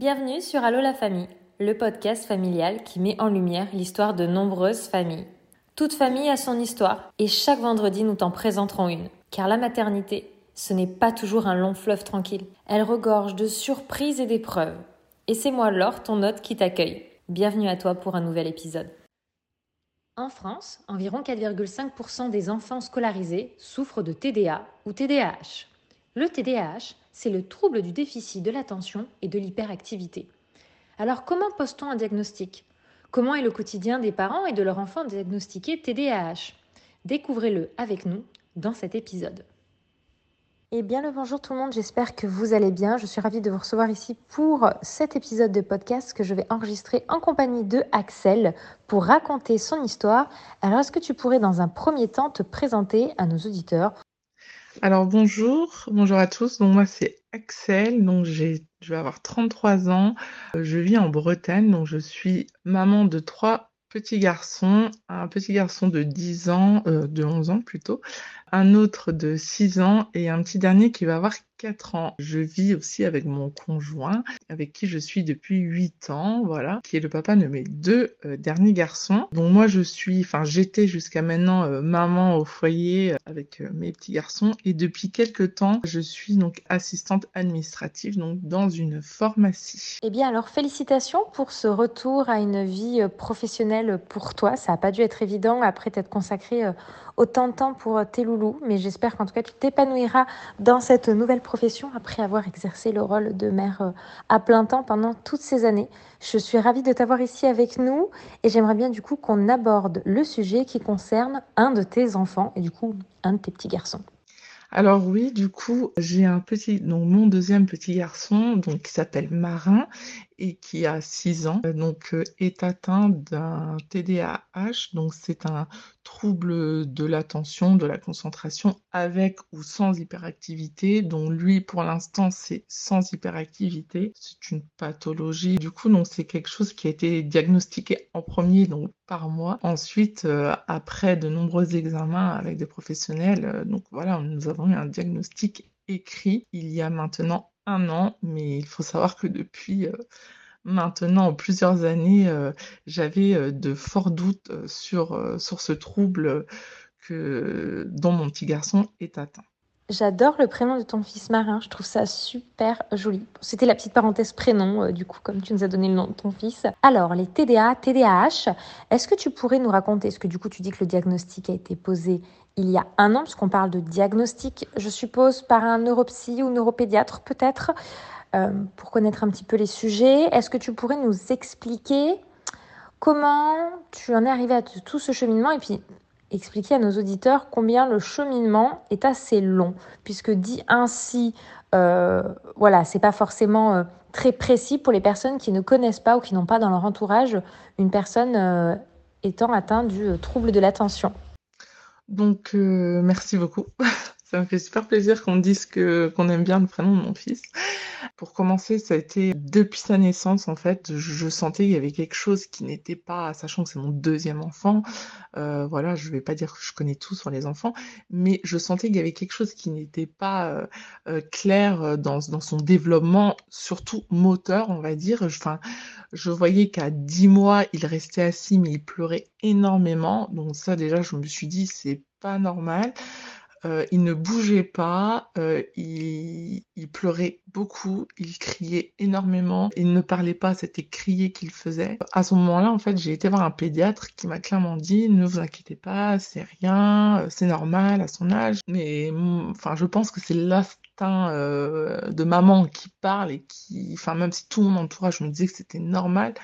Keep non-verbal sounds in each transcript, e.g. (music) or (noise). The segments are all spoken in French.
Bienvenue sur Allo la famille, le podcast familial qui met en lumière l'histoire de nombreuses familles. Toute famille a son histoire et chaque vendredi nous t'en présenterons une. Car la maternité, ce n'est pas toujours un long fleuve tranquille. Elle regorge de surprises et d'épreuves. Et c'est moi Laure, ton hôte, qui t'accueille. Bienvenue à toi pour un nouvel épisode. En France, environ 4,5% des enfants scolarisés souffrent de TDA ou TDAH. Le TDAH, c'est le trouble du déficit de l'attention et de l'hyperactivité. Alors comment pose-t-on un diagnostic? Comment est le quotidien des parents et de leurs enfants diagnostiqués TDAH Découvrez-le avec nous dans cet épisode. Eh bien le bonjour tout le monde, j'espère que vous allez bien. Je suis ravie de vous recevoir ici pour cet épisode de podcast que je vais enregistrer en compagnie de Axel pour raconter son histoire. Alors est-ce que tu pourrais dans un premier temps te présenter à nos auditeurs? Alors bonjour, bonjour à tous. Donc moi c'est Axel, donc j'ai, je vais avoir 33 ans. Euh, je vis en Bretagne, donc je suis maman de trois petits garçons, un petit garçon de 10 ans, euh, de 11 ans plutôt, un autre de 6 ans. Et un petit dernier qui va avoir 4 ans. Je vis aussi avec mon conjoint, avec qui je suis depuis 8 ans, voilà, qui est le papa de mes deux euh, derniers garçons. Donc moi je suis, enfin j'étais jusqu'à maintenant euh, maman au foyer euh, avec mes petits garçons et depuis quelques temps je suis donc assistante administrative donc dans une pharmacie. Eh bien alors félicitations pour ce retour à une vie professionnelle pour toi. Ça n'a pas dû être évident après t'être consacré autant de temps pour tes loulous, mais j'espère qu'en tout cas tu t'épanouiras dans cette nouvelle profession après avoir exercé le rôle de mère euh, à plein temps pendant toutes ces années. Je suis ravie de t'avoir ici avec nous et j'aimerais bien du coup qu'on aborde le sujet qui concerne un de tes enfants et du coup un de tes petits garçons. Alors oui, du coup, j'ai un petit, donc mon deuxième petit garçon, donc qui s'appelle Marin et qui a 6 ans, donc euh, est atteint d'un TDAH, donc c'est un trouble de l'attention, de la concentration avec ou sans hyperactivité. Donc lui, pour l'instant, c'est sans hyperactivité. C'est une pathologie. Du coup, donc c'est quelque chose qui a été diagnostiqué en premier, donc par moi. Ensuite, euh, après de nombreux examens avec des professionnels, euh, donc voilà, nous avons un diagnostic écrit il y a maintenant un an, mais il faut savoir que depuis euh, maintenant plusieurs années, j'avais de forts doutes sur, sur ce trouble que, dont mon petit garçon est atteint. J'adore le prénom de ton fils Marin, je trouve ça super joli. C'était la petite parenthèse prénom, euh, du coup, comme tu nous as donné le nom de ton fils. Alors, les TDA, TDAH, est-ce que tu pourrais nous raconter, est-ce que du coup tu dis que le diagnostic a été posé il y a un an, puisqu'on parle de diagnostic, je suppose, par un neuropsy ou neuropédiatre peut-être, euh, pour connaître un petit peu les sujets. Est-ce que tu pourrais nous expliquer comment tu en es arrivé à tout ce cheminement? Et puis expliquer à nos auditeurs combien le cheminement est assez long, puisque dit ainsi, euh, voilà, c'est pas forcément euh, très précis pour les personnes qui ne connaissent pas ou qui n'ont pas dans leur entourage une personne euh, étant atteinte du trouble de l'attention. Donc, merci beaucoup. (laughs) Ça me fait super plaisir qu'on dise que qu'on aime bien le prénom de mon fils. Pour commencer, ça a été depuis sa naissance en fait, je sentais qu'il y avait quelque chose qui n'était pas, sachant que c'est mon deuxième enfant. Euh, voilà, je vais pas dire que je connais tout sur les enfants, mais je sentais qu'il y avait quelque chose qui n'était pas euh, euh, clair dans, dans son développement, surtout moteur, on va dire. Enfin, je voyais qu'à 10 mois, il restait assis, mais il pleurait énormément. Donc ça, déjà, je me suis dit, c'est pas normal. Euh, il ne bougeait pas, euh, il, pleurait beaucoup, il criait énormément, il ne parlait pas, c'était crier qu'il faisait. À ce moment-là, en fait, j'ai été voir un pédiatre qui m'a clairement dit ne vous inquiétez pas, c'est rien, c'est normal à son âge. Mais enfin, je pense que c'est l'instinct euh, de maman qui parle et qui, enfin, même si tout mon entourage me disait que c'était normal,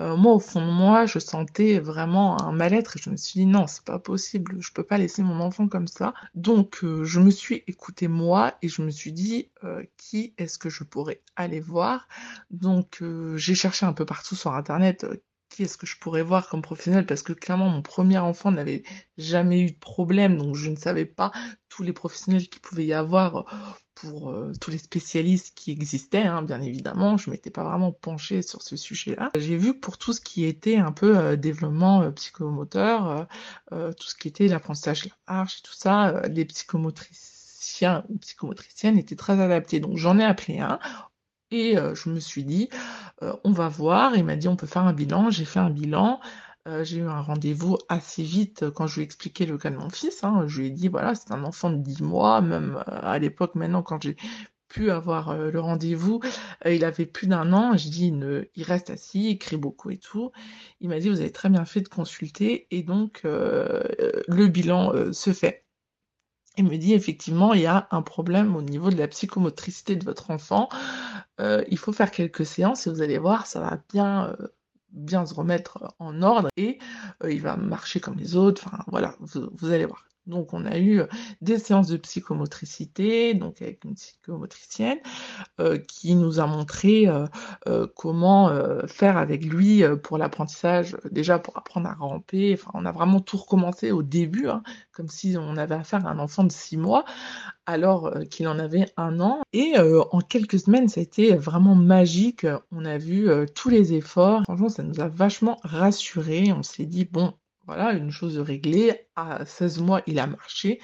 euh, moi, au fond de moi, je sentais vraiment un mal-être et je me suis dit non, c'est pas possible, je peux pas laisser mon enfant comme ça. Donc, euh, je me suis écoutée moi et je me suis dit euh, qui est-ce que je pourrais aller voir? Donc, j'ai cherché un peu partout sur Internet qui est-ce que je pourrais voir comme professionnel parce que clairement mon premier enfant n'avait jamais eu de problème donc je ne savais pas tous les professionnels qu'il pouvait y avoir pour euh, tous les spécialistes qui existaient hein, bien évidemment. Je m'étais pas vraiment penchée sur ce sujet-là. J'ai vu pour tout ce qui était un peu euh, développement euh, psychomoteur tout ce qui était l'apprentissage et tout ça les psychomotriciens ou psychomotriciennes étaient très adaptés donc j'en ai appelé un Et je me suis dit, on va voir. Il m'a dit, on peut faire un bilan. J'ai fait un bilan. j'ai eu un rendez-vous assez vite quand je lui ai expliqué le cas de mon fils. Hein. Je lui ai dit, voilà, c'est un enfant de 10 mois, même à l'époque, maintenant, quand j'ai pu avoir le rendez-vous, il avait plus d'un an. Je dis, il, il reste assis, il crie beaucoup et tout. Il m'a dit, vous avez très bien fait de consulter. Et donc, le bilan se fait. Il me dit effectivement, il y a un problème au niveau de la psychomotricité de votre enfant. Euh, il faut faire quelques séances et vous allez voir, ça va bien, euh, se remettre en ordre et euh, il va marcher comme les autres. Enfin voilà, vous allez voir. Donc, on a eu des séances de psychomotricité, donc avec une psychomotricienne, qui nous a montré comment faire avec lui pour l'apprentissage, déjà pour apprendre à ramper. Enfin, on a vraiment tout recommencé au début, hein, comme si on avait affaire à un enfant de six mois, alors qu'il en avait un an. Et en quelques semaines, ça a été vraiment magique. On a vu tous les efforts. Franchement, ça nous a vachement rassurés. On s'est dit, bon, voilà, une chose réglée. À 16 mois, il a marché.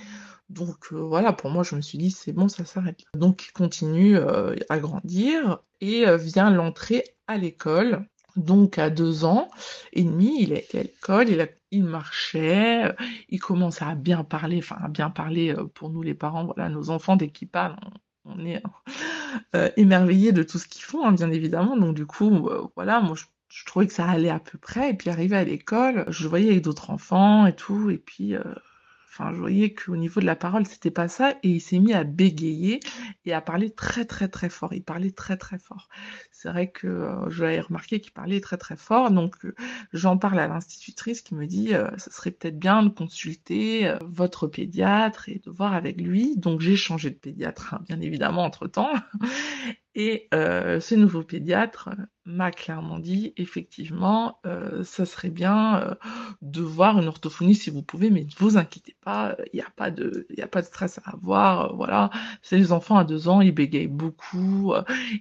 Donc euh, voilà, pour moi, je me suis dit, c'est bon, ça s'arrête Donc il continue euh, à grandir et euh, vient l'entrée à l'école. Donc à deux ans et demi, il était à l'école, il, il marchait, il commençait à bien parler, enfin à bien parler pour nous les parents, voilà, nos enfants, dès qu'ils parlent, on, est émerveillés de tout ce qu'ils font, hein, bien évidemment. Donc du coup, voilà, moi je je trouvais que ça allait à peu près. Et puis arrivé à l'école, je voyais avec d'autres enfants et tout. Et puis, euh, enfin, je voyais qu'au niveau de la parole, c'était pas ça. Et il s'est mis à bégayer et à parler très, très, très fort. Il parlait très, très fort. C'est vrai que euh, je l'avais remarqué qu'il parlait très, très fort. Donc, euh, j'en parle à l'institutrice qui me dit, ça serait peut-être bien de consulter votre pédiatre et de voir avec lui. Donc, j'ai changé de pédiatre, hein, bien évidemment, entre temps. Et euh, ce nouveau pédiatre m'a clairement dit, effectivement, euh, ça serait bien euh, de voir une orthophonie si vous pouvez, mais ne vous inquiétez pas, il n'y a pas de, il a pas de stress à avoir, voilà. C'est les enfants à deux ans, ils bégayent beaucoup,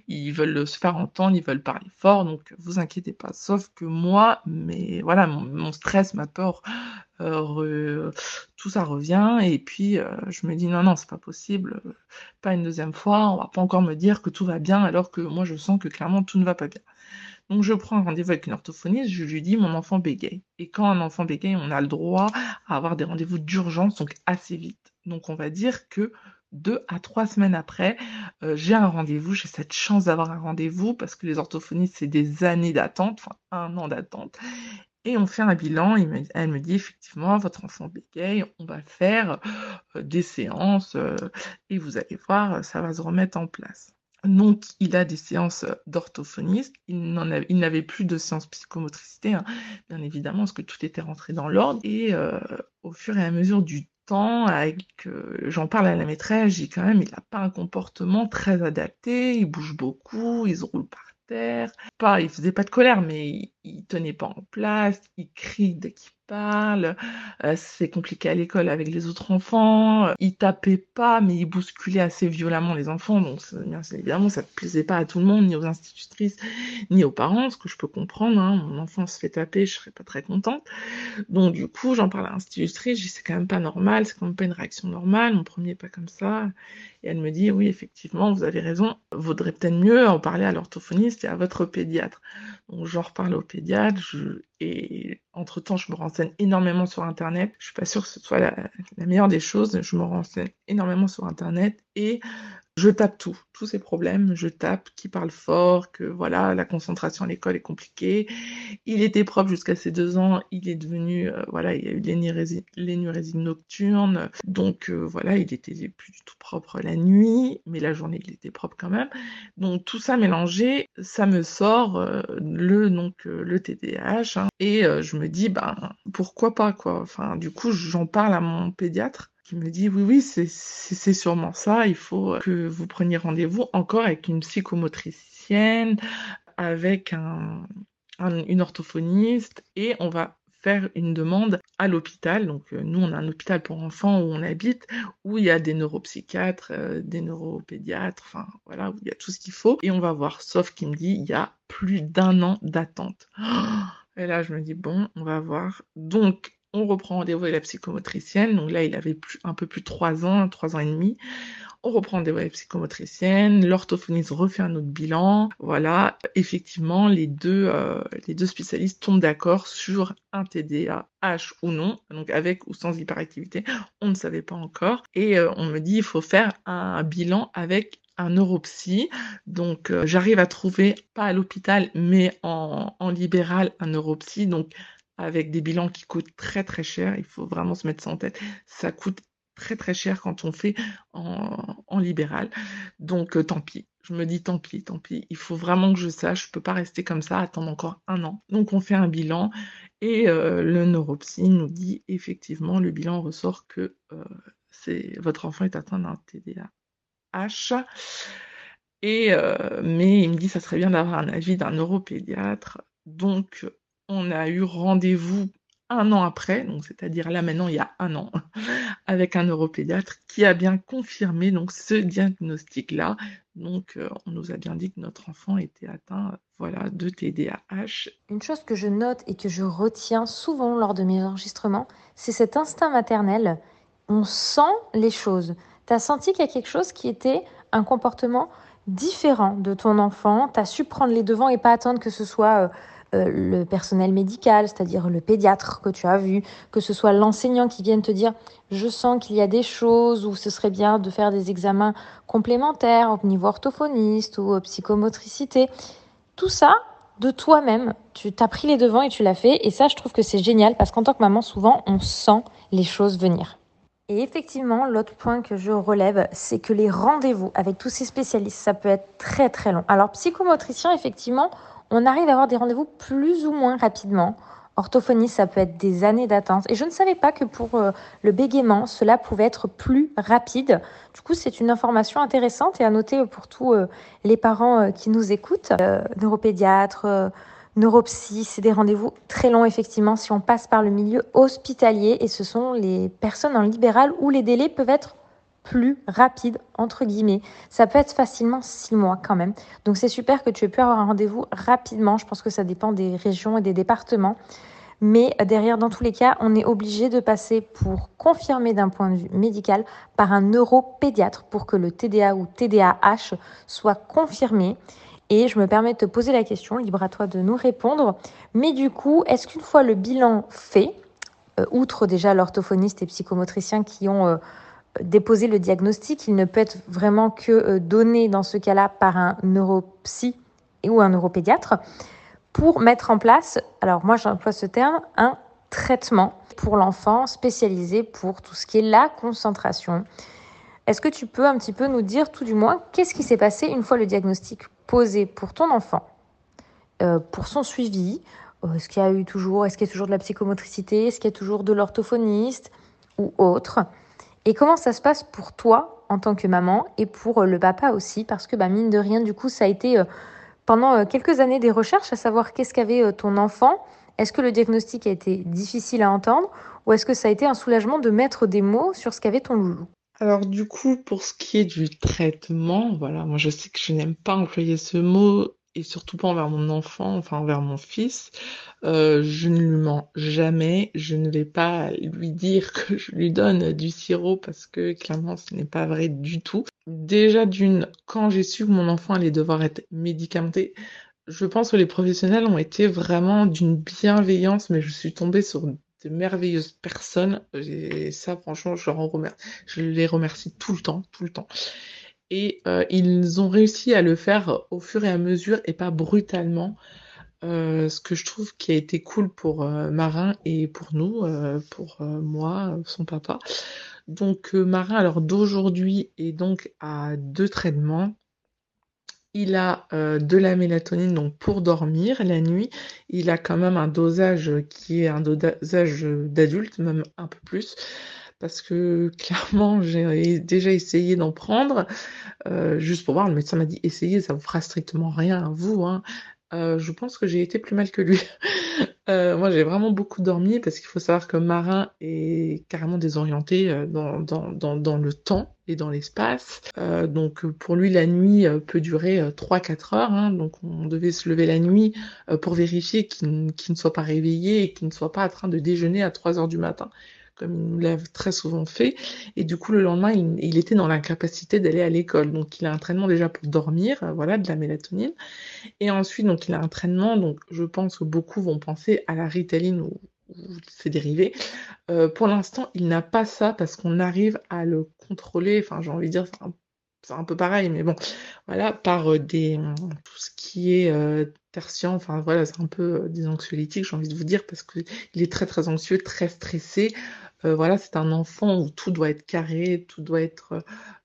ils veulent se faire entendre, ils veulent parler fort, donc vous inquiétez pas. Sauf que moi, mais voilà, mon stress, ma peur tout ça revient et puis euh, je me dis non non c'est pas possible, pas une deuxième fois, on va pas encore me dire que tout va bien alors que moi je sens que clairement tout ne va pas bien. Donc je prends un rendez-vous avec une orthophoniste, je lui dis mon enfant bégaye. Et quand un enfant bégaye, on a le droit à avoir des rendez-vous d'urgence, donc assez vite. Donc on va dire que deux à trois semaines après, euh, j'ai un rendez-vous, j'ai cette chance d'avoir un rendez-vous parce que les orthophonistes, c'est des années d'attente, enfin un an d'attente. Et on fait un bilan, elle me dit effectivement, votre enfant bégaye, on va faire euh, des séances euh, et vous allez voir, ça va se remettre en place. Donc, il a des séances d'orthophoniste, il n'avait plus de séances psychomotricité, hein, bien évidemment, parce que tout était rentré dans l'ordre. Et euh, au fur et à mesure du temps, j'en parle à la maîtresse, j'ai quand même, il n'a pas un comportement très adapté, il bouge beaucoup, il se roule par pas, il faisait pas de colère, mais il, tenait pas en place, il crie dès qu'il parle, euh, c'est compliqué à l'école avec les autres enfants, il tapait pas, mais il bousculait assez violemment les enfants, donc bien évidemment ça ne plaisait pas à tout le monde, ni aux institutrices, ni aux parents, ce que je peux comprendre, hein. mon enfant se fait taper, je serais pas très contente. Donc du coup, j'en parle à l'institutrice, je dis c'est quand même pas normal, c'est quand même pas une réaction normale, mon premier pas comme ça. Et elle me dit oui, effectivement, vous avez raison, vaudrait peut-être mieux en parler à l'orthophoniste et à votre pédiatre. J'en reparle au pédiatre et entre-temps je me renseigne énormément sur Internet. Je suis pas sûre que ce soit la, la meilleure des choses. Je me renseigne énormément sur Internet et je tape tout, tous ces problèmes, je tape qui parle fort, que voilà, la concentration à l'école est compliquée. Il était propre jusqu'à ses deux ans, il est devenu, euh, voilà, il y a eu l'énurésie nocturne, donc euh, voilà, il était plus du tout propre la nuit, mais la journée il était propre quand même. Donc tout ça mélangé, ça me sort euh, le donc le TDAH hein. et je me dis ben pourquoi pas quoi. Enfin du coup j'en parle à mon pédiatre me dit oui, oui, c'est sûrement ça, il faut que vous preniez rendez-vous encore avec une psychomotricienne, avec un, une orthophoniste, et on va faire une demande à l'hôpital. Donc euh, nous, on a un hôpital pour enfants où on habite, où il y a des neuropsychiatres, euh, des neuropédiatres, enfin voilà, où il y a tout ce qu'il faut. Et on va voir, sauf qu'il me dit, il y a plus d'un an d'attente. Et là, je me dis, bon, on va voir. Donc, on reprend rendez-vous avec la psychomotricienne. Donc là, il avait plus, un peu plus de trois ans, trois ans et demi. on reprend des voies psychomotriciennes, l'orthophoniste refait un autre bilan. Voilà, effectivement, les deux, euh, spécialistes tombent d'accord sur un TDAH ou non, donc avec ou sans hyperactivité, on ne savait pas encore. Et euh, on me dit, il faut faire un bilan avec un neuropsy. Donc, euh, j'arrive à trouver, pas à l'hôpital, mais en, en libéral, un neuropsy. Donc, avec des bilans qui coûtent très très cher. Il faut vraiment se mettre ça en tête. Ça coûte très très cher quand on fait en, libéral. Donc euh, tant pis. Je me dis tant pis, tant pis. Il faut vraiment que je sache. Je peux pas rester comme ça, attendre encore un an. Donc on fait un bilan et euh, le neuropsy nous dit effectivement, le bilan ressort que euh, votre enfant est atteint d'un TDAH. Et mais il me dit ça serait bien d'avoir un avis d'un neuropédiatre. Donc on a eu rendez-vous un an après, donc c'est-à-dire là maintenant il y a un an, (laughs) avec un neuropédiatre qui a bien confirmé donc ce diagnostic-là. Donc euh, on nous a bien dit que notre enfant était atteint voilà de TDAH. Une chose que je note et que je retiens souvent lors de mes enregistrements, c'est cet instinct maternel. On sent les choses. Tu as senti qu'il y a quelque chose qui était un comportement différent de ton enfant? Tu as su prendre les devants et pas attendre que ce soit euh, euh, le personnel médical, c'est-à-dire le pédiatre que tu as vu, que ce soit l'enseignant qui vienne te dire je sens qu'il y a des choses ou ce serait bien de faire des examens complémentaires au niveau orthophoniste ou psychomotricité. Tout ça, de toi-même, tu t'as pris les devants et tu l'as fait. Et ça, je trouve que c'est génial parce qu'en tant que maman, souvent, on sent les choses venir. Et effectivement, l'autre point que je relève, c'est que les rendez-vous avec tous ces spécialistes, ça peut être très très long. Alors, psychomotricien, effectivement, on arrive à avoir des rendez-vous plus ou moins rapidement. Orthophonie, ça peut être des années d'attente. Et je ne savais pas que pour euh, le bégaiement, cela pouvait être plus rapide. Du coup, c'est une information intéressante et à noter pour tous euh, les parents euh, qui nous écoutent. neuropédiatre, neuropsy, c'est des rendez-vous très longs, effectivement, si on passe par le milieu hospitalier. Et ce sont les personnes en libéral où les délais peuvent être plus rapide, entre guillemets. Ça peut être facilement six mois quand même. Donc c'est super que tu aies pu avoir un rendez-vous rapidement. Je pense que ça dépend des régions et des départements. Mais derrière, dans tous les cas, on est obligé de passer pour confirmer d'un point de vue médical par un neuropédiatre pour que le TDA ou TDAH soit confirmé. Et je me permets de te poser la question, libre à toi de nous répondre. Mais du coup, est-ce qu'une fois le bilan fait, euh, outre déjà l'orthophoniste et psychomotricien qui ont euh, déposer le diagnostic, il ne peut être vraiment que euh, donné dans ce cas-là par un neuropsy ou un neuropédiatre pour mettre en place, alors moi j'emploie ce terme, un traitement pour l'enfant spécialisé pour tout ce qui est la concentration. Est-ce que tu peux un petit peu nous dire tout du moins qu'est-ce qui s'est passé une fois le diagnostic posé pour ton enfant, euh, pour son suivi? Euh, Est-ce qu'il y a eu toujours, est-ce qu'il y a toujours de la psychomotricité? Est-ce qu'il y a toujours de l'orthophoniste ou autre? Et comment ça se passe pour toi en tant que maman et pour euh, le papa aussi? Parce que bah, mine de rien, du coup, ça a été euh, pendant euh, quelques années des recherches à savoir qu'est-ce qu'avait ton enfant. Est-ce que le diagnostic a été difficile à entendre ou est-ce que ça a été un soulagement de mettre des mots sur ce qu'avait ton loulou? Alors du coup, pour ce qui est du traitement, voilà, moi je sais que je n'aime pas employer ce mot et surtout pas envers mon enfant, enfin envers mon fils, euh, je ne lui mens jamais. Je ne vais pas lui dire (laughs) que je lui donne du sirop parce que clairement ce n'est pas vrai du tout. Déjà d'une, quand j'ai su que mon enfant allait devoir être médicamenté, je pense que les professionnels ont été vraiment d'une bienveillance, mais je suis tombée sur de merveilleuses personnes. Et ça, franchement, je, je les remercie tout le temps, tout le temps et euh, ils ont réussi à le faire au fur et à mesure et pas brutalement. Euh, ce que je trouve qui a été cool pour euh, Marin et pour nous, pour moi, son papa. Donc Marin, alors d'aujourd'hui, est donc à deux traitements. Il a de la mélatonine donc pour dormir la nuit. Il a quand même un dosage qui est un dosage d'adulte, même un peu plus parce que (laughs) clairement, j'ai déjà essayé d'en prendre, euh, juste pour voir. Le médecin m'a dit essayez, ça vous fera strictement rien à vous. Hein. Euh, je pense que j'ai été plus mal que lui. (laughs) Euh, moi, j'ai vraiment beaucoup dormi parce qu'il faut savoir que Marin est carrément désorienté dans, dans, dans, le temps et dans l'espace. donc, pour lui, la nuit peut durer 3-4 heures. Hein. donc, on devait se lever la nuit pour vérifier qu'il ne soit pas réveillé et qu'il ne soit pas en train de déjeuner à 3 heures du matin comme il nous l'a très souvent fait. Et du coup, le lendemain, il, était dans l'incapacité d'aller à l'école. Donc, il a un entraînement déjà pour dormir, euh, voilà, de la mélatonine. Et ensuite, donc, il a un entraînement. Donc, je pense que beaucoup vont penser à la ritaline ou, ses dérivés. Euh, pour l'instant, il n'a pas ça parce qu'on arrive à le contrôler. Enfin, j'ai envie de dire, c'est un, peu pareil, mais bon, voilà, par des tout ce qui est tertian, enfin voilà, c'est un peu des anxiolytiques, j'ai envie de vous dire, parce qu'il est très très anxieux, très stressé. Voilà, c'est un enfant où tout doit être carré, tout doit être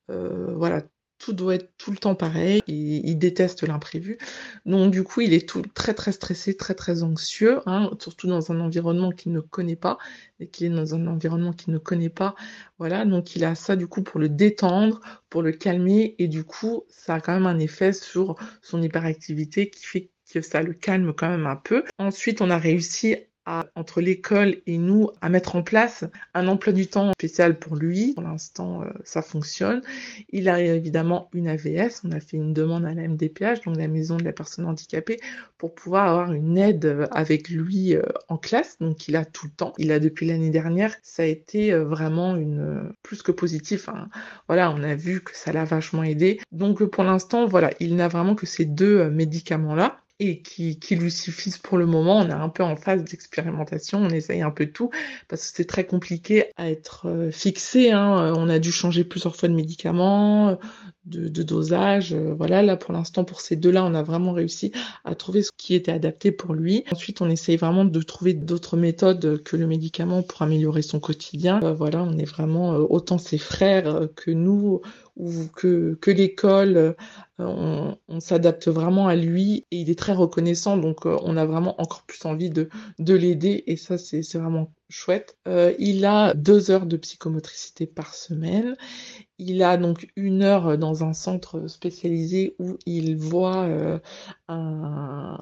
voilà, tout doit être tout le temps pareil. Il, il déteste l'imprévu. Donc du coup, il est tout, très très stressé, très très anxieux, hein, surtout dans un environnement qu'il ne connaît pas et qu'il est dans un environnement qu'il ne connaît pas. Voilà, donc il a ça du coup pour le détendre, pour le calmer et du coup, ça a quand même un effet sur son hyperactivité qui fait que ça le calme quand même un peu. Ensuite, on a réussi entre l'école et nous à mettre en place un emploi du temps spécial pour lui. Pour l'instant, euh, ça fonctionne. Il a évidemment une AVS. On a fait une demande à la MDPH, donc la maison de la personne handicapée, pour pouvoir avoir une aide avec lui euh, en classe. Donc il a tout le temps. Il a depuis l'année dernière. Ça a été euh, vraiment une plus que positif. Hein. Voilà, on a vu que ça l'a vachement aidé. Donc pour l'instant, voilà, il n'a vraiment que ces deux médicaments-là et qui, lui suffisent pour le moment. On est un peu en phase d'expérimentation, on essaye un peu tout parce que c'est très compliqué à être euh, fixé. Hein. On a dû changer plusieurs fois de médicaments, de, de dosage. Euh, voilà, là pour l'instant pour ces deux-là, on a vraiment réussi à trouver ce qui était adapté pour lui. Ensuite, on essaye vraiment de trouver d'autres méthodes que le médicament pour améliorer son quotidien. Euh, voilà, on est vraiment autant ses frères que nous ou que, l'école, on, on s'adapte vraiment à lui et il est très reconnaissant, donc on a vraiment encore plus envie de, de l'aider et ça c'est vraiment chouette. Euh, il a deux heures de psychomotricité par semaine. Il a donc une heure dans un centre spécialisé où il voit euh, un,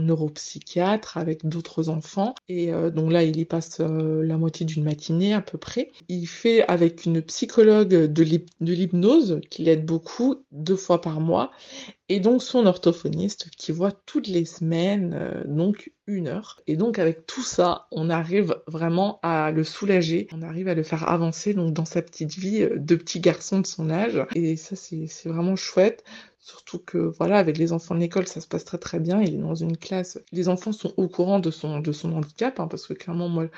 neuropsychiatre avec d'autres enfants. Et euh, donc là, il y passe la moitié d'une matinée à peu près. Il fait avec une psychologue de l'hypnose qui l'aide beaucoup, deux fois par mois et donc son orthophoniste qui voit toutes les semaines, euh, donc une heure. Et donc avec tout ça, on arrive vraiment à le soulager, on arrive à le faire avancer donc dans sa petite vie euh, de petit garçon de son âge. Et ça c'est vraiment chouette. Surtout que voilà, avec les enfants de l'école, ça se passe très très bien. Il est dans une classe. Les enfants sont au courant de son handicap, hein, parce que clairement, moi,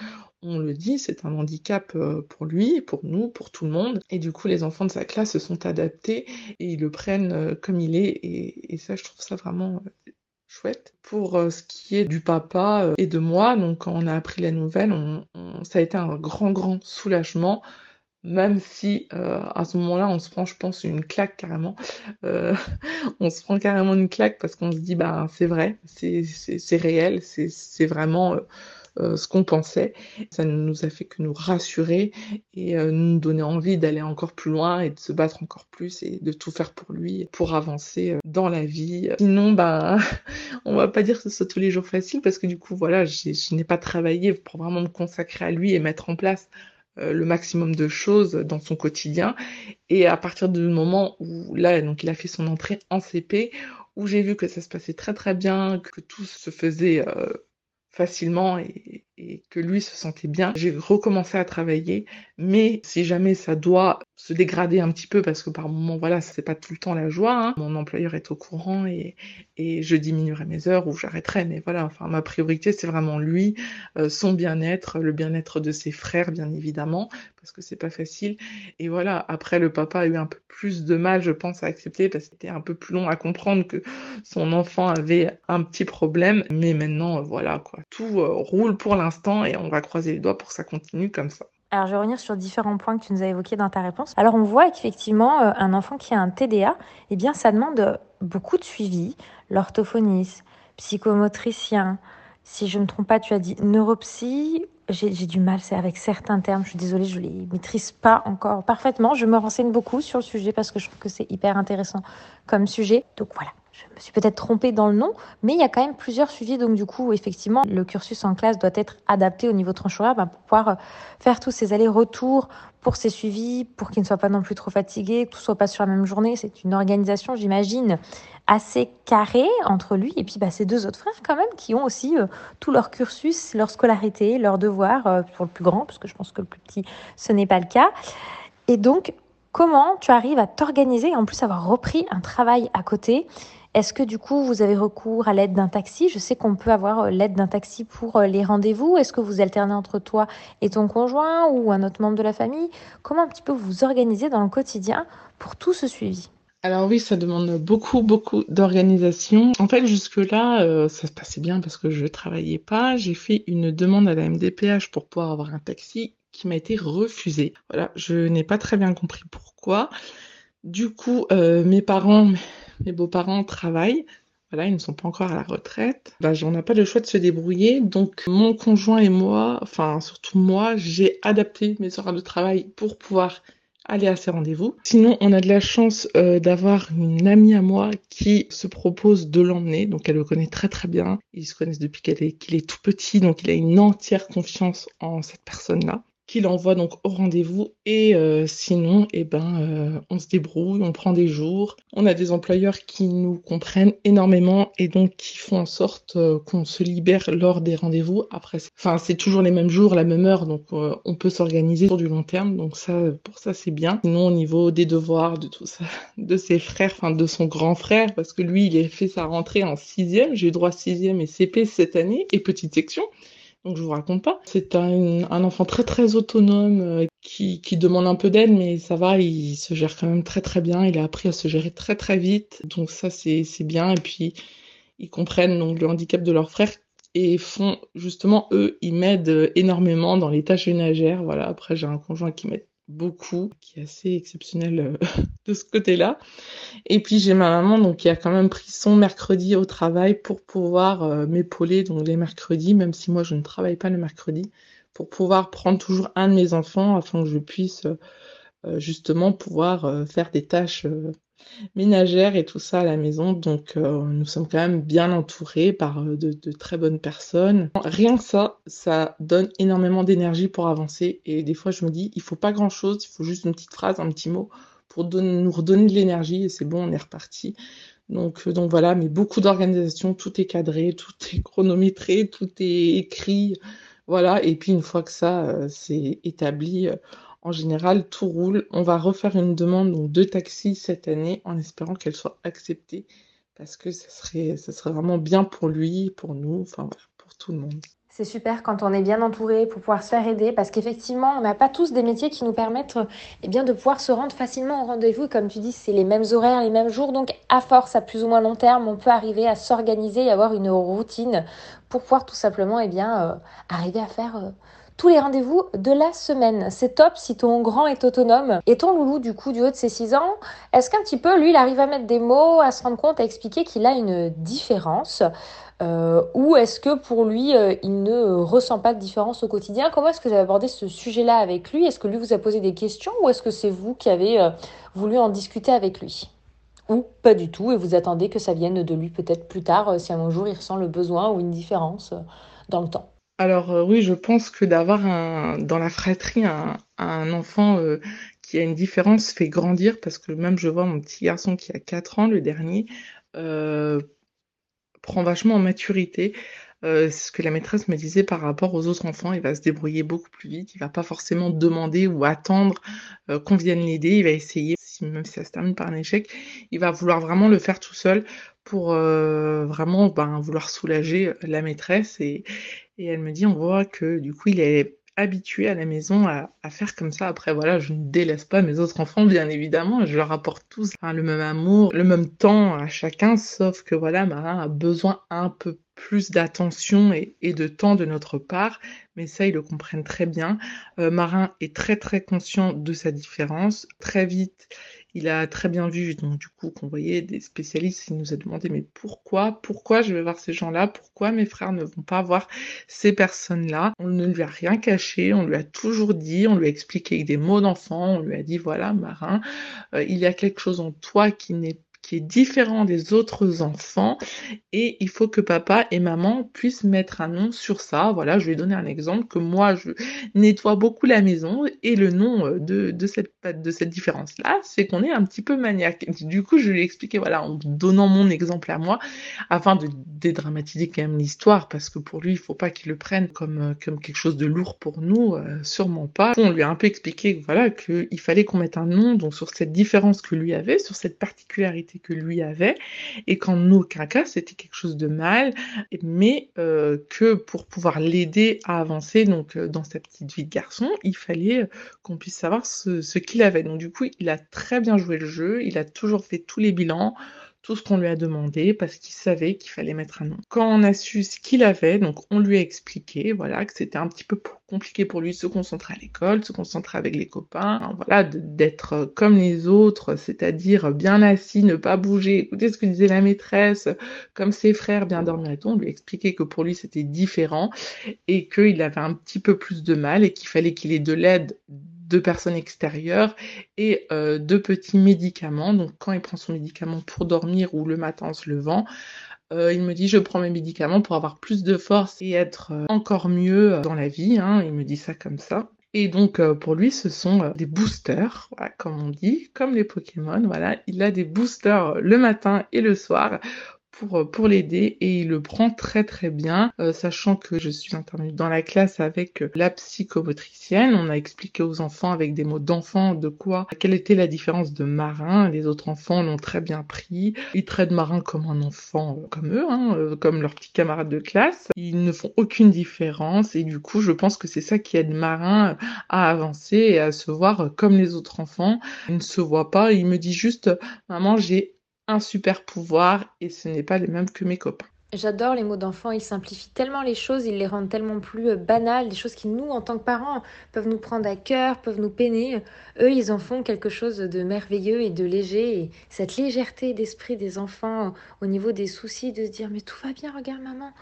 on le dit, c'est un handicap euh, pour lui, pour nous, pour tout le monde. Et du coup, les enfants de sa classe se sont adaptés et ils le prennent euh, comme il est. Et, ça, je trouve ça vraiment euh, chouette. Pour ce qui est du papa et de moi, donc quand on a appris la nouvelle, ça a été un grand, grand soulagement même si euh, à ce moment-là, on se prend, je pense, une claque carrément. Euh, (laughs) on se prend carrément une claque parce qu'on se dit, bah, c'est vrai, c'est réel, c'est vraiment euh, ce qu'on pensait. Ça ne nous a fait que nous rassurer et nous donner envie d'aller encore plus loin et de se battre encore plus et de tout faire pour lui, pour avancer dans la vie. Sinon, bah, (laughs) on va pas dire que ce soit tous les jours facile parce que du coup, voilà, je n'ai pas travaillé pour vraiment me consacrer à lui et mettre en place le maximum de choses dans son quotidien. Et à partir du moment où là, donc il a fait son entrée en CP, où j'ai vu que ça se passait très très bien, que tout se faisait facilement et, et que lui se sentait bien. J'ai recommencé à travailler, mais si jamais ça doit se dégrader un petit peu, parce que par moment, voilà, c'est pas tout le temps la joie, hein. mon employeur est au courant et, et je diminuerai mes heures ou j'arrêterai, mais voilà, enfin, ma priorité, c'est vraiment lui, euh, son bien-être, le bien-être de ses frères, bien évidemment, parce que c'est pas facile. Et voilà, après, le papa a eu un peu plus de mal, je pense, à accepter, parce que c'était un peu plus long à comprendre que son enfant avait un petit problème, mais maintenant, voilà, quoi, tout euh, roule pour l'instant et on va croiser les doigts pour que ça continue comme ça. Alors, je vais revenir sur différents points que tu nous as évoqués dans ta réponse. Alors, on voit qu'effectivement, euh, un enfant qui a un TDA, eh bien, ça demande beaucoup de suivi, l'orthophoniste, psychomotricien. Si je ne me trompe pas, tu as dit neuropsy. J'ai du mal c'est avec certains termes. Je suis désolée, je ne les maîtrise pas encore parfaitement. Je me renseigne beaucoup sur le sujet parce que je trouve que c'est hyper intéressant comme sujet. Donc voilà, je me suis peut-être trompée dans le nom, mais il y a quand même plusieurs suivis. Donc, du coup, effectivement, le cursus en classe doit être adapté au niveau tranche bah, pour pouvoir euh, faire tous ces allers-retours pour ces suivis, pour qu'ils ne soient pas non plus trop fatigués, que tout soit pas sur la même journée. C'est une organisation, j'imagine, assez carré entre lui et puis bah, ses deux autres frères quand même qui ont aussi euh, tout leur cursus, leur scolarité, leurs devoirs euh, pour le plus grand, parce que je pense que le plus petit, ce n'est pas le cas. Et donc, comment tu arrives à t'organiser et en plus avoir repris un travail à côté? Est-ce que du coup, vous avez recours à l'aide d'un taxi? Je sais qu'on peut avoir euh, l'aide d'un taxi pour les rendez-vous. Est-ce que vous alternez entre toi et ton conjoint ou un autre membre de la famille? Comment un petit peu vous organisez dans le quotidien pour tout ce suivi? Alors oui, ça demande beaucoup, beaucoup d'organisation. En fait, jusque-là, euh, ça se passait bien parce que je ne travaillais pas. J'ai fait une demande à la MDPH pour pouvoir avoir un taxi qui m'a été refusée. Voilà, je n'ai pas très bien compris pourquoi. Du coup, euh, mes parents, mes beaux-parents travaillent. Voilà, ils ne sont pas encore à la retraite. Bah, on n'a pas le choix de se débrouiller. Donc, mon conjoint et moi, enfin, surtout moi, j'ai adapté mes horaires de travail pour pouvoir aller à ces rendez-vous. Sinon, on a de la chance euh, d'avoir une amie à moi qui se propose de l'emmener, donc elle le connaît très très bien. Ils se connaissent depuis qu'il est, est tout petit, donc il a une entière confiance en cette personne-là qu'il envoie donc au rendez-vous et euh, sinon eh ben euh, on se débrouille, on prend des jours. On a des employeurs qui nous comprennent énormément et donc qui font en sorte euh, qu'on se libère lors des rendez-vous. Après, enfin c'est toujours les mêmes jours, la même heure, donc on peut s'organiser sur du long terme. Donc ça, pour ça c'est bien. Sinon au niveau des devoirs, de tout ça, (laughs) de ses frères, enfin de son grand frère, parce que lui il a fait sa rentrée en sixième. J'ai eu droit sixième et CP cette année et petite section. Donc je vous raconte pas. C'est un, enfant très très autonome euh, qui, qui demande un peu d'aide, mais ça va, il se gère quand même très très bien. Il a appris à se gérer très très vite, donc ça c'est bien. Et puis ils comprennent donc le handicap de leur frère et font justement eux, ils m'aident énormément dans les tâches ménagères. Voilà. Après j'ai un conjoint qui m'aide beaucoup, qui est assez exceptionnel euh, (laughs) de ce côté-là. Et puis j'ai ma maman donc qui a quand même pris son mercredi au travail pour pouvoir euh, m'épauler donc les mercredis, même si moi je ne travaille pas le mercredi, pour pouvoir prendre toujours un de mes enfants afin que je puisse euh, justement pouvoir faire des tâches ménagère et tout ça à la maison. Donc euh, nous sommes quand même bien entourés par euh, de, très bonnes personnes. Rien que ça, ça donne énormément d'énergie pour avancer. Et des fois je me dis, il faut pas grand-chose, il faut juste une petite phrase, un petit mot pour nous redonner de l'énergie et c'est bon, on est reparti. Donc, euh, donc voilà, mais beaucoup d'organisation, tout est cadré, (laughs) tout est chronométré, tout est écrit. Voilà, et puis une fois que ça c'est établi, en général, tout roule. On va refaire une demande de taxi cette année en espérant qu'elle soit acceptée parce que ça serait, vraiment bien pour lui, pour nous, enfin pour tout le monde. C'est super quand on est bien entouré pour pouvoir se faire aider parce qu'effectivement, on n'a pas tous des métiers qui nous permettent eh de pouvoir se rendre facilement au rendez-vous. Comme tu dis, c'est les mêmes horaires, les mêmes jours. Donc, à force, à plus ou moins long terme, on peut arriver à s'organiser et avoir une routine pour pouvoir tout simplement eh euh, arriver à faire euh, tous les rendez-vous de la semaine. C'est top si ton grand est autonome. Et ton loulou, du coup, du haut de ses 6 ans, est-ce qu'un petit peu, lui, il arrive à mettre des mots, à se rendre compte, à expliquer qu'il a une différence euh, ou est-ce que pour lui, euh, il ne ressent pas de différence au quotidien? Comment est-ce que vous avez abordé ce sujet-là avec lui? Est-ce que lui vous a posé des questions ou est-ce que c'est vous qui avez euh, voulu en discuter avec lui? Ou pas du tout et vous attendez que ça vienne de lui peut-être plus tard si un jour il ressent le besoin ou une différence dans le temps? Alors euh, oui, je pense que d'avoir dans la fratrie un, enfant euh, qui a une différence fait grandir parce que même je vois mon petit garçon qui a 4 ans, le dernier, euh, prend vachement en maturité. Ce que la maîtresse me disait par rapport aux autres enfants, il va se débrouiller beaucoup plus vite, il va pas forcément demander ou attendre qu'on vienne l'aider, il va essayer, même si ça se termine par un échec, il va vouloir vraiment le faire tout seul pour vraiment ben, vouloir soulager la maîtresse et, elle me dit, on voit que du coup, il est habitué à la maison à, faire comme ça. Après, voilà, je ne délaisse pas mes autres enfants, bien évidemment. Je leur apporte tous le même amour, le même temps à chacun, sauf que voilà, Marin a besoin un peu plus d'attention et, de temps de notre part, mais ça, ils le comprennent très bien. Euh, Marin est très très conscient de sa différence. Très vite, il a très bien vu, donc du coup, qu'on voyait des spécialistes, il nous a demandé, mais pourquoi, pourquoi je vais voir ces gens-là, pourquoi mes frères ne vont pas voir ces personnes-là? On ne lui a rien caché, on lui a toujours dit, on lui a expliqué avec des mots d'enfant, on lui a dit, voilà, Marin, euh, il y a quelque chose en toi qui n'est qui est différent des autres enfants et il faut que papa et maman puissent mettre un nom sur ça. Voilà, je vais donner un exemple que moi je nettoie beaucoup la maison et le nom euh, de, de cette, de cette différence-là, c'est qu'on est un petit peu maniaque. Du coup, je lui ai expliqué, voilà, en donnant mon exemple à moi, afin de dédramatiser quand même l'histoire, parce que pour lui, il faut pas qu'il le prenne comme, euh, comme quelque chose de lourd pour nous, euh, sûrement pas. On lui a un peu expliqué, voilà, qu'il fallait qu'on mette un nom donc sur cette différence que lui avait, sur cette particularité que lui avait, et qu'en aucun cas c'était quelque chose de mal, mais euh, que pour pouvoir l'aider à avancer donc euh, dans sa petite vie de garçon, il fallait euh, qu'on puisse savoir ce, ce qu'il avait. Donc du coup, il a très bien joué le jeu, il a toujours fait tous les bilans, ce qu'on lui a demandé parce qu'il savait qu'il fallait mettre un nom. Quand on a su ce qu'il avait, donc on lui a expliqué, voilà, que c'était un petit peu compliqué pour lui de se concentrer à l'école, de se concentrer avec les copains, voilà, d'être comme les autres, c'est-à-dire bien assis, ne pas bouger, écouter ce que disait la maîtresse, comme ses frères, bien dormir et. On lui a expliqué que pour lui c'était différent et qu'il avait un petit peu plus de mal et qu'il fallait qu'il ait de l'aide de personnes extérieures et euh, de petits médicaments. Donc quand il prend son médicament pour dormir ou le matin en se levant, euh, il me dit je prends mes médicaments pour avoir plus de force et être euh, encore mieux dans la vie. Hein. Il me dit ça comme ça. Et donc pour lui, ce sont des boosters, comme on dit, comme les Pokémon. Voilà, il a des boosters le matin et le soir pour, euh, pour l'aider et il le prend très très bien, euh, sachant que je suis intervenue dans la classe avec euh, la psychomotricienne. On a expliqué aux enfants avec des mots d'enfant de quoi, quelle était la différence de marin. Les autres enfants l'ont très bien pris. Ils traitent marin comme un enfant comme eux, hein, comme leurs petits camarades de classe. Ils ne font aucune différence et du coup, je pense que c'est ça qui aide marin à avancer et à se voir comme les autres enfants. Il ne se voit pas. Il me dit juste, maman, j'ai un super pouvoir et ce n'est pas les mêmes que mes copains. J'adore les mots d'enfant, ils simplifient tellement les choses, ils les rendent tellement plus euh, banales, des choses qui nous, en tant que parents, peuvent nous prendre à cœur, peuvent nous peiner. Eux, ils en font quelque chose de merveilleux et de léger. Et cette légèreté d'esprit des enfants au niveau des soucis, de se dire mais tout va bien, regarde maman,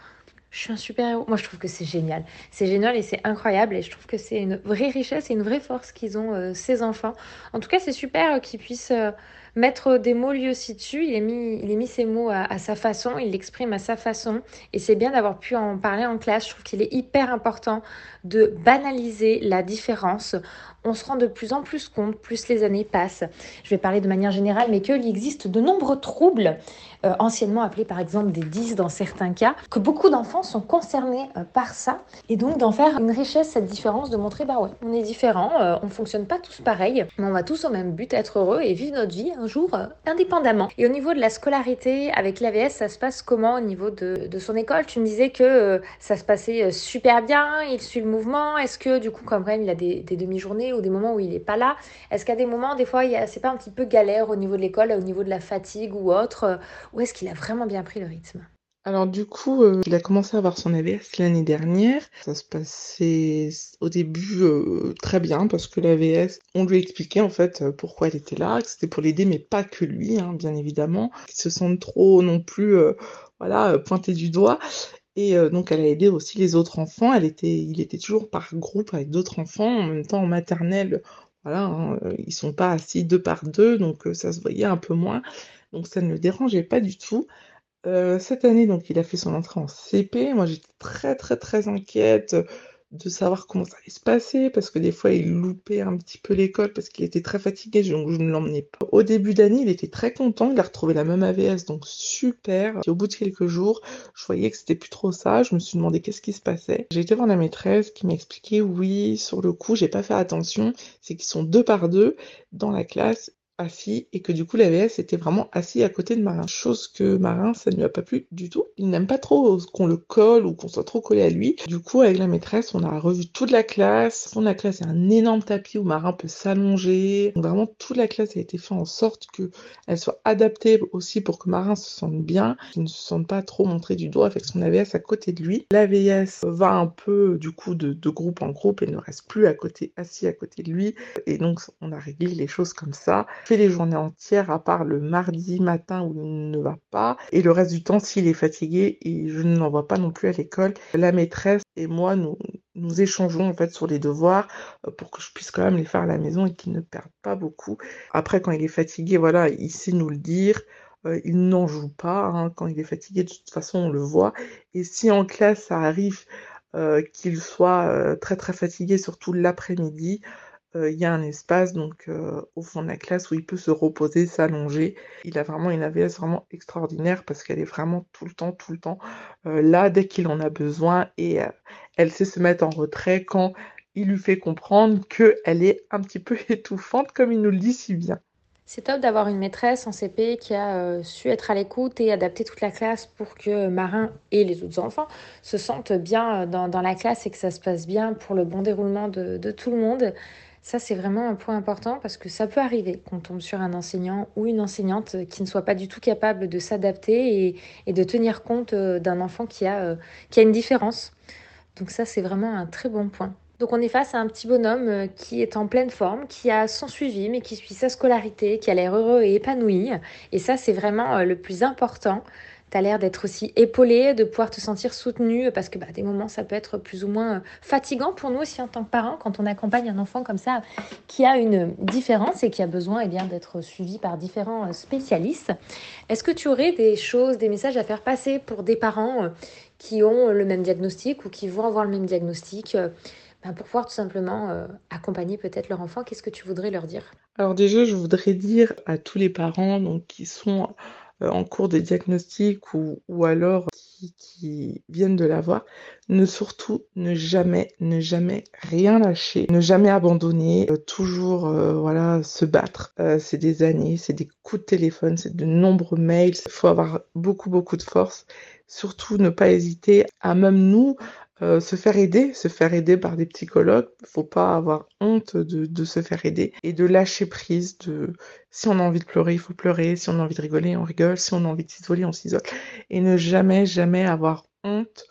je suis un super héros. Moi, je trouve que c'est génial. C'est génial et c'est incroyable. Et je trouve que c'est une vraie richesse et une vraie force qu'ils ont, euh, ces enfants. En tout cas, c'est super euh, qu'ils puissent mettre des mots aussi dessus. Il a mis, il a mis ses mots à, sa façon, il l'exprime à sa façon. Et c'est bien d'avoir pu en parler en classe. Je trouve qu'il est hyper important de banaliser la différence. On se rend de plus en plus compte, plus les années passent. Je vais parler de manière générale, mais qu'il existe de nombreux troubles, euh, anciennement appelés par exemple des 10 dans certains cas, que beaucoup d'enfants sont concernés euh, par ça. Et donc d'en faire une richesse, cette différence, de montrer, bah ouais, on est différents, euh, on fonctionne pas tous pareil, mais on va tous au même but, être heureux et vivre notre vie jour indépendamment. Et au niveau de la scolarité, avec l'AVS, ça se passe comment au niveau de, de son école? Tu me disais que ça se passait super bien, il suit le mouvement. Est-ce que du coup, quand même, il a des, des demi-journées ou des moments où il n'est pas là Est-ce qu'à des moments, des fois, c'est pas un petit peu galère au niveau de l'école, au niveau de la fatigue ou autre Ou est-ce qu'il a vraiment bien pris le rythme? Alors du coup, euh, il a commencé à avoir son AVS l'année dernière. Ça se passait au début euh, très bien parce que l'AVS, on lui expliquait en fait euh, pourquoi elle était là, que c'était pour l'aider, mais pas que lui, hein, bien évidemment. Qu'il se sente trop non plus, voilà, pointé du doigt. Et donc elle a aidé aussi les autres enfants. Elle était, il était toujours par groupe avec d'autres enfants. En même temps, en maternelle, voilà, hein, ils sont pas assis deux par deux, donc ça se voyait un peu moins. Donc ça ne le dérangeait pas du tout. Euh, cette année, donc, il a fait son entrée en CP. Moi, j'étais très, très, très inquiète de savoir comment ça allait se passer, parce que des fois, il loupait un petit peu l'école parce qu'il était très fatigué, donc je ne l'emmenais pas. Au début d'année, il était très content, il a retrouvé la même AVS, donc super. Au bout de quelques jours, je voyais que c'était plus trop ça, je me suis demandé qu'est-ce qui se passait. J'ai été voir la maîtresse qui m'a expliqué, oui, sur le coup, j'ai pas fait attention, c'est qu'ils sont deux par deux dans la classe assis et que du coup l'AVS était vraiment assis à côté de Marin. Chose que Marin, ça ne lui a pas plu du tout. Il n'aime pas trop qu'on le colle ou qu'on soit trop collé à lui. Du coup, avec la maîtresse, on a revu toute la classe. De la classe, a un énorme tapis où Marin peut s'allonger. Vraiment, toute la classe a été faite en sorte qu'elle soit adaptée aussi pour que Marin se sente bien, qu'il ne se sente pas trop montré du doigt avec son AVS à côté de lui. L'AVS va un peu du coup de, de groupe en groupe et ne reste plus à côté, assis à côté de lui. Et donc, on a réglé les choses comme ça les journées entières, à part le mardi matin où il ne va pas. Et le reste du temps, s'il est fatigué, et je ne l'envoie pas non plus à l'école, la maîtresse et moi, nous, nous échangeons en fait sur les devoirs euh, pour que je puisse quand même les faire à la maison et qu'il ne perde pas beaucoup. Après, quand il est fatigué, voilà, il sait nous le dire. il n'en joue pas, hein. Quand il est fatigué, de toute façon, on le voit et si en classe, ça arrive, qu'il soit, très, très fatigué, surtout l'après-midi, il y a un espace donc au fond de la classe où il peut se reposer, s'allonger. Il a vraiment une AVS vraiment extraordinaire parce qu'elle est vraiment tout le temps, tout le temps, là dès qu'il en a besoin et elle sait se mettre en retrait quand il lui fait comprendre qu'elle est un petit peu (laughs) étouffante comme il nous le dit si bien. C'est top d'avoir une maîtresse en CP qui a su être à l'écoute et adapter toute la classe pour que Marin et les autres enfants se sentent bien dans, la classe et que ça se passe bien pour le bon déroulement de tout le monde. Ça, c'est vraiment un point important parce que ça peut arriver qu'on tombe sur un enseignant ou une enseignante qui ne soit pas du tout capable de s'adapter et, de tenir compte euh, d'un enfant qui a, euh, qui a une différence. Donc ça, c'est vraiment un très bon point. Donc on est face à un petit bonhomme euh, qui est en pleine forme, qui a son suivi, mais qui suit sa scolarité, qui a l'air heureux et épanoui. Et ça, c'est vraiment le plus important tu as l'air d'être aussi épaulé, de pouvoir te sentir soutenu, parce que bah, des moments, ça peut être plus ou moins fatigant pour nous aussi en tant que parents, quand on accompagne un enfant comme ça, qui a une différence et qui a besoin eh d'être suivi par différents spécialistes. Est-ce que tu aurais des choses, des messages à faire passer pour des parents euh, qui ont le même diagnostic ou qui vont avoir le même diagnostic euh, ben, pour pouvoir tout simplement euh, accompagner peut-être leur enfant, qu'est-ce que tu voudrais leur dire? Alors déjà, je voudrais dire à tous les parents donc, qui sont euh, en cours de diagnostic ou, alors qui, qui, viennent de l'avoir, ne surtout ne jamais, ne jamais rien lâcher, ne jamais abandonner, euh, toujours euh, voilà se battre. c'est des années, c'est des coups de téléphone, c'est de nombreux mails. Il faut avoir beaucoup beaucoup de force. Surtout ne pas hésiter à même nous euh, se faire aider, se faire aider par des psychologues. Faut pas avoir honte de, de, se faire aider et de lâcher prise. De si on a envie de pleurer, il faut pleurer. Si on a envie de rigoler, on rigole. Si on a envie de s'isoler, on s'isole. Et ne jamais, jamais avoir honte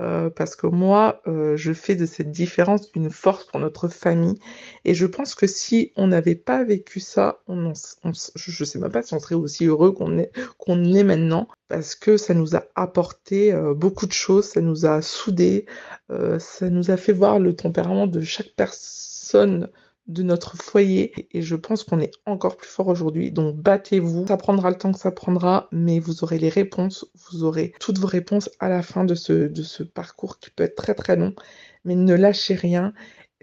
euh, parce que moi, euh, je fais de cette différence une force pour notre famille. Et je pense que si on n'avait pas vécu ça, on, je ne sais même pas si on serait aussi heureux qu'on est, est maintenant, parce que ça nous a apporté euh, beaucoup de choses, ça nous a soudés, ça nous a fait voir le tempérament de chaque personne de notre foyer. Et je pense qu'on est encore plus fort aujourd'hui. Donc battez-vous, ça prendra le temps que ça prendra, mais vous aurez les réponses, vous aurez toutes vos réponses à la fin de ce, de ce parcours qui peut être très très long, mais ne lâchez rien.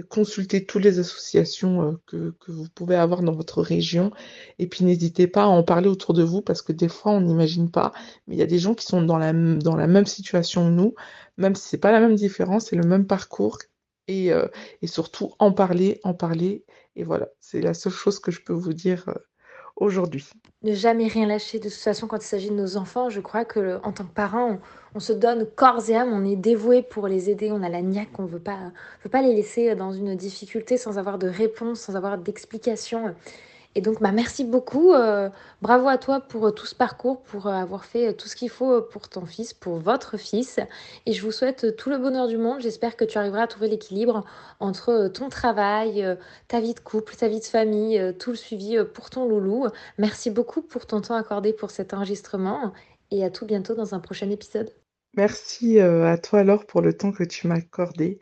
Consultez toutes les associations euh, que, vous pouvez avoir dans votre région. Et puis n'hésitez pas à en parler autour de vous parce que des fois on n'imagine pas, mais il y a des gens qui sont dans la, dans la même situation que nous, même si c'est pas la même différence, c'est le même parcours et, euh, et surtout en parler, en parler. Et voilà, c'est la seule chose que je peux vous dire euh, aujourd'hui. Ne jamais rien lâcher. De toute façon, quand il s'agit de nos enfants, je crois que en tant que parents, on, se donne corps et âme, on est dévoué pour les aider, on a la niaque, on veut pas, veut pas les laisser dans une difficulté sans avoir de réponse, sans avoir d'explication. Et donc, bah, merci beaucoup. Euh, bravo à toi pour euh, tout ce parcours, pour euh, avoir fait tout ce qu'il faut pour ton fils, pour votre fils. Et je vous souhaite tout le bonheur du monde. J'espère que tu arriveras à trouver l'équilibre entre ton travail, ta vie de couple, ta vie de famille, tout le suivi pour ton loulou. Merci beaucoup pour ton temps accordé pour cet enregistrement. Et à tout bientôt dans un prochain épisode. Merci à toi alors pour le temps que tu m'as accordé.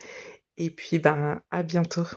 Et puis, ben, à bientôt.